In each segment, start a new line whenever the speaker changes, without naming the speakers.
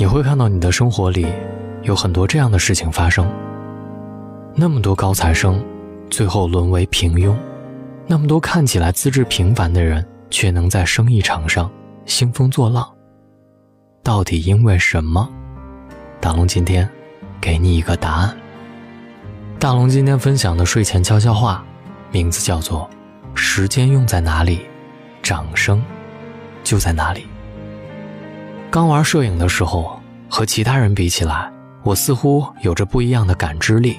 你会看到你的生活里有很多这样的事情发生。那么多高材生，最后沦为平庸；那么多看起来资质平凡的人，却能在生意场上兴风作浪。到底因为什么？大龙今天给你一个答案。大龙今天分享的睡前悄悄话，名字叫做“时间用在哪里，掌声就在哪里”。刚玩摄影的时候，和其他人比起来，我似乎有着不一样的感知力。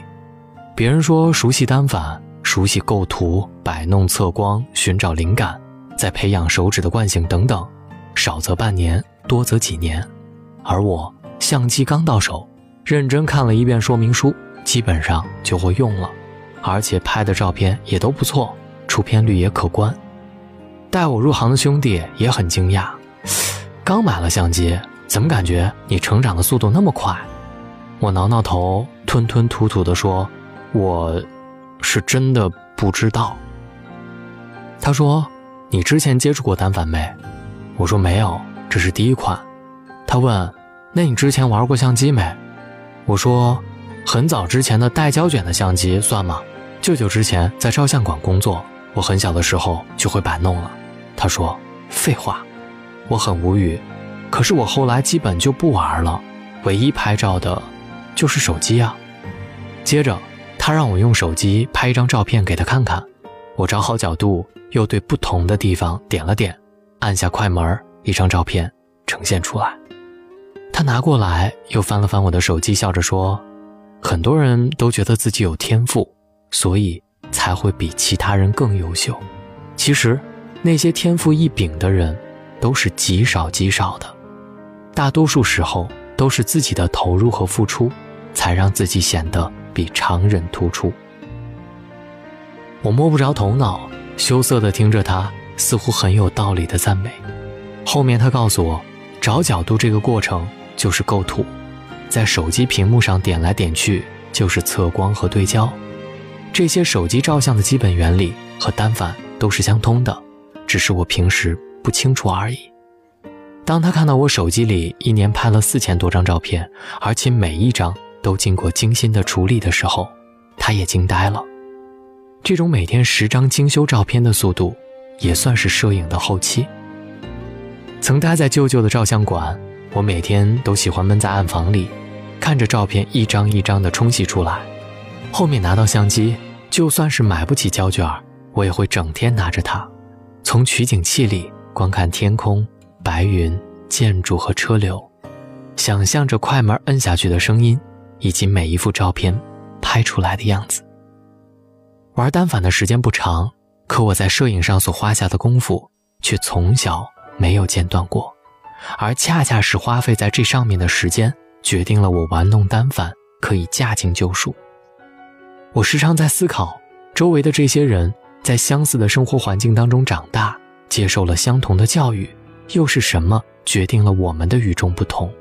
别人说熟悉单反、熟悉构图、摆弄测光、寻找灵感，再培养手指的惯性等等，少则半年，多则几年。而我相机刚到手，认真看了一遍说明书，基本上就会用了，而且拍的照片也都不错，出片率也可观。带我入行的兄弟也很惊讶。刚买了相机，怎么感觉你成长的速度那么快？我挠挠头，吞吞吐吐地说：“我，是真的不知道。”他说：“你之前接触过单反没？”我说：“没有，这是第一款。”他问：“那你之前玩过相机没？”我说：“很早之前的带胶卷的相机算吗？舅舅之前在照相馆工作，我很小的时候就会摆弄了。”他说：“废话。”我很无语，可是我后来基本就不玩了，唯一拍照的，就是手机啊。接着，他让我用手机拍一张照片给他看看，我找好角度，又对不同的地方点了点，按下快门，一张照片呈现出来。他拿过来，又翻了翻我的手机，笑着说：“很多人都觉得自己有天赋，所以才会比其他人更优秀。其实，那些天赋异禀的人。”都是极少极少的，大多数时候都是自己的投入和付出，才让自己显得比常人突出。我摸不着头脑，羞涩地听着他似乎很有道理的赞美。后面他告诉我，找角度这个过程就是构图，在手机屏幕上点来点去就是测光和对焦，这些手机照相的基本原理和单反都是相通的，只是我平时。不清楚而已。当他看到我手机里一年拍了四千多张照片，而且每一张都经过精心的处理的时候，他也惊呆了。这种每天十张精修照片的速度，也算是摄影的后期。曾待在舅舅的照相馆，我每天都喜欢闷在暗房里，看着照片一张一张的冲洗出来。后面拿到相机，就算是买不起胶卷，我也会整天拿着它，从取景器里。观看天空、白云、建筑和车流，想象着快门摁下去的声音，以及每一幅照片拍出来的样子。玩单反的时间不长，可我在摄影上所花下的功夫却从小没有间断过，而恰恰是花费在这上面的时间，决定了我玩弄单反可以驾轻就熟。我时常在思考，周围的这些人在相似的生活环境当中长大。接受了相同的教育，又是什么决定了我们的与众不同？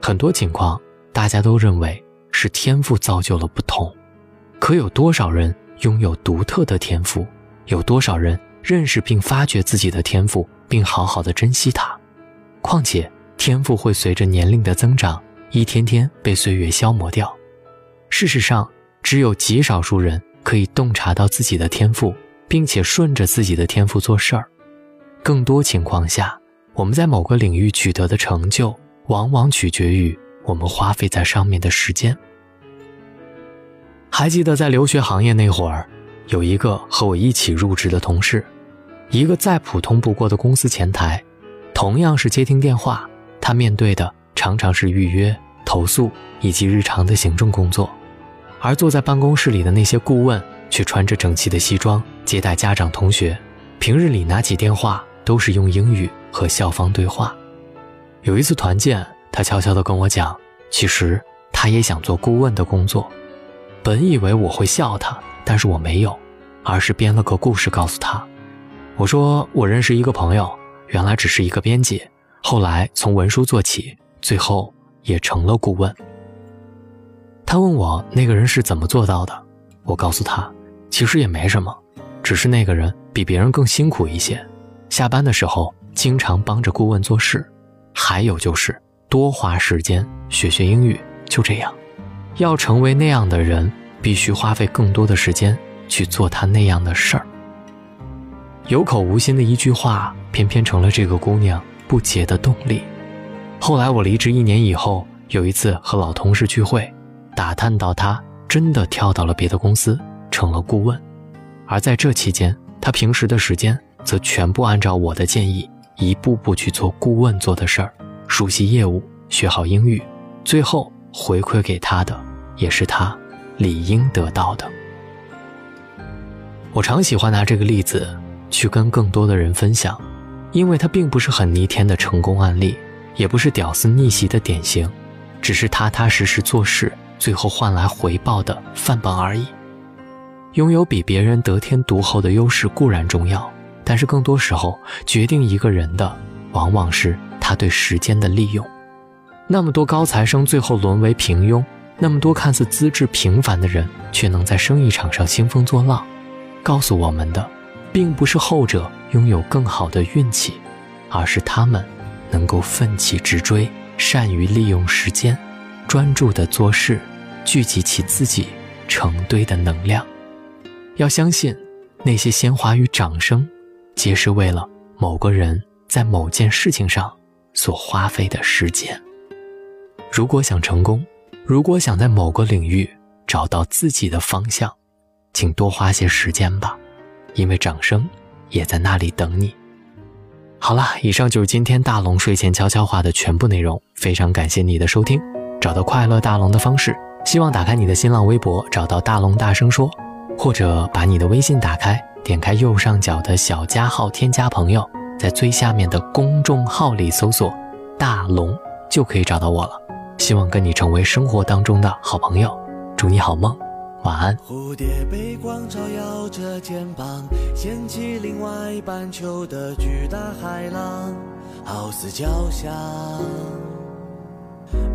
很多情况，大家都认为是天赋造就了不同，可有多少人拥有独特的天赋？有多少人认识并发掘自己的天赋，并好好的珍惜它？况且，天赋会随着年龄的增长，一天天被岁月消磨掉。事实上，只有极少数人可以洞察到自己的天赋。并且顺着自己的天赋做事儿，更多情况下，我们在某个领域取得的成就，往往取决于我们花费在上面的时间。还记得在留学行业那会儿，有一个和我一起入职的同事，一个再普通不过的公司前台，同样是接听电话，他面对的常常是预约、投诉以及日常的行政工作，而坐在办公室里的那些顾问。却穿着整齐的西装接待家长同学，平日里拿起电话都是用英语和校方对话。有一次团建，他悄悄地跟我讲，其实他也想做顾问的工作。本以为我会笑他，但是我没有，而是编了个故事告诉他。我说我认识一个朋友，原来只是一个编辑，后来从文书做起，最后也成了顾问。他问我那个人是怎么做到的，我告诉他。其实也没什么，只是那个人比别人更辛苦一些，下班的时候经常帮着顾问做事。还有就是，多花时间学学英语，就这样。要成为那样的人，必须花费更多的时间去做他那样的事儿。有口无心的一句话，偏偏成了这个姑娘不竭的动力。后来我离职一年以后，有一次和老同事聚会，打探到她真的跳到了别的公司，成了顾问。而在这期间，他平时的时间则全部按照我的建议，一步步去做顾问做的事儿，熟悉业务，学好英语，最后回馈给他的。也是他理应得到的。我常喜欢拿这个例子去跟更多的人分享，因为它并不是很逆天的成功案例，也不是屌丝逆袭的典型，只是踏踏实实做事，最后换来回报的范本而已。拥有比别人得天独厚的优势固然重要，但是更多时候决定一个人的，往往是他对时间的利用。那么多高材生最后沦为平庸。那么多看似资质平凡的人，却能在生意场上兴风作浪，告诉我们的，并不是后者拥有更好的运气，而是他们能够奋起直追，善于利用时间，专注的做事，聚集起自己成堆的能量。要相信，那些鲜花与掌声，皆是为了某个人在某件事情上所花费的时间。如果想成功，如果想在某个领域找到自己的方向，请多花些时间吧，因为掌声也在那里等你。好了，以上就是今天大龙睡前悄悄话的全部内容，非常感谢你的收听。找到快乐大龙的方式，希望打开你的新浪微博，找到大龙大声说，或者把你的微信打开，点开右上角的小加号，添加朋友，在最下面的公众号里搜索“大龙”，就可以找到我了。希望跟你成为生活当中的好朋友，祝你好梦，晚安。
蝴蝶被光照耀着肩膀，掀起另外半球的巨大海浪，好似交响。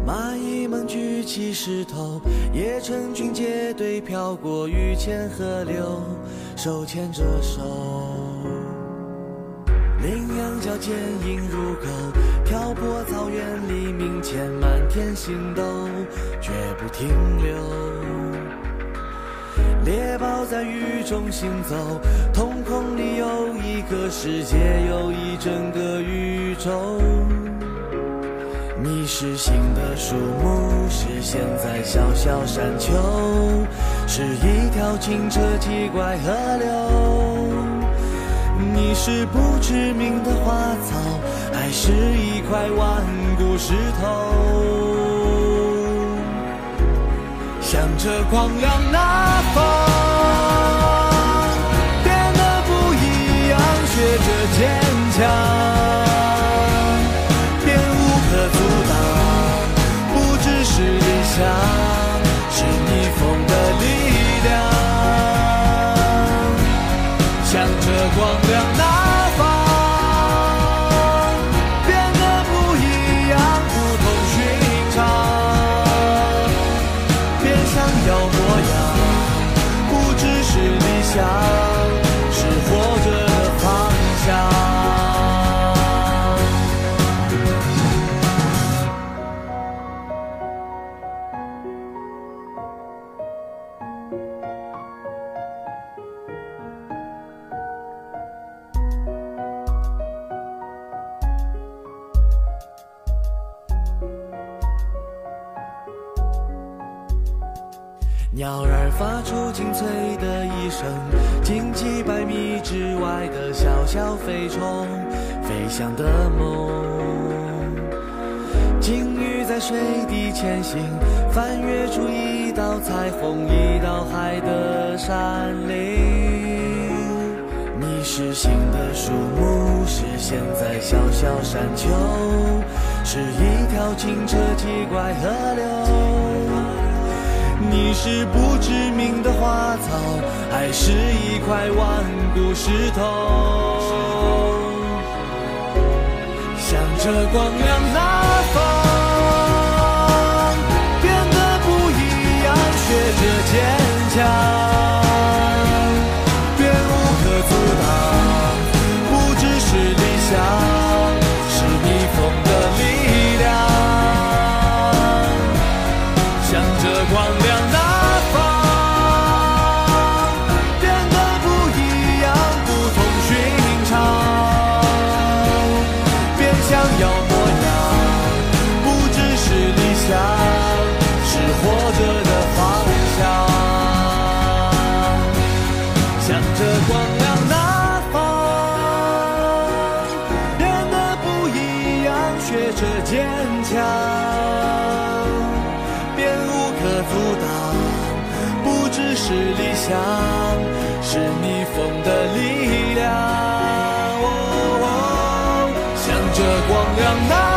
蚂蚁们举起石头，也成群结队飘过雨前河流，手牵着手。羚羊角坚硬如狗，挑拨草原黎明前满天星斗，绝不停留。猎豹在雨中行走，瞳孔里有一个世界，有一整个宇宙。是新的树木，是现在小小山丘，是一条清澈奇怪河流。你是不知名的花草，还是一块顽固石头？向着光亮那方，鸟儿发出清脆的一声，惊几百米之外的小小飞虫，飞翔的梦。鲸鱼在水底前行，翻越出一道彩虹，一道海的山岭。你是新的树木，是现在小小山丘，是一条清澈奇怪河流。你是不知名的花草，还是一块顽固石头？向着光亮那方，变得不一样，学着坚强。的阻挡。不只是理想，是逆风的力量。哦向着光亮那。